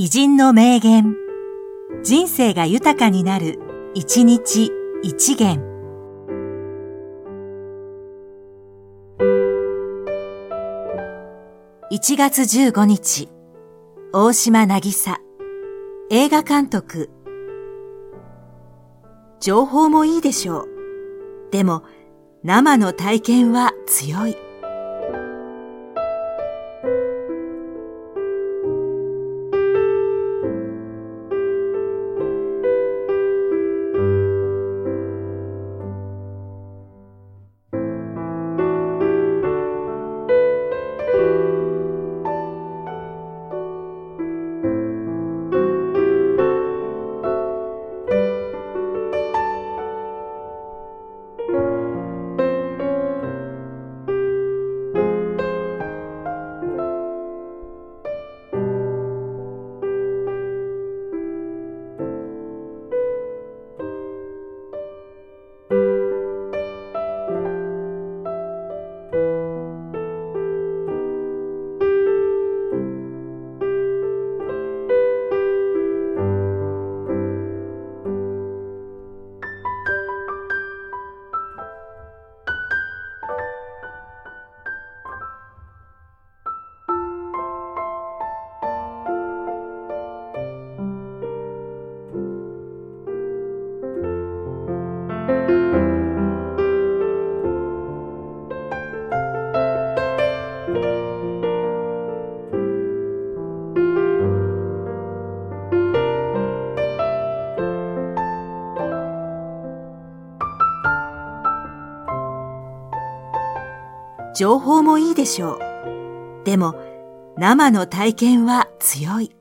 偉人の名言。人生が豊かになる、一日一元。1月15日、大島渚、映画監督。情報もいいでしょう。でも、生の体験は強い。情報もいいでしょう。でも、生の体験は強い。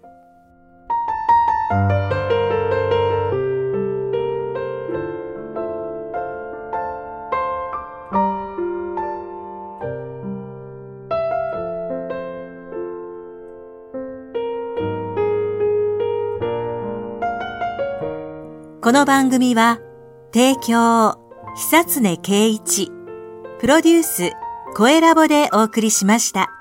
この番組は、提供、久常圭一、プロデュース、声ラボでお送りしました。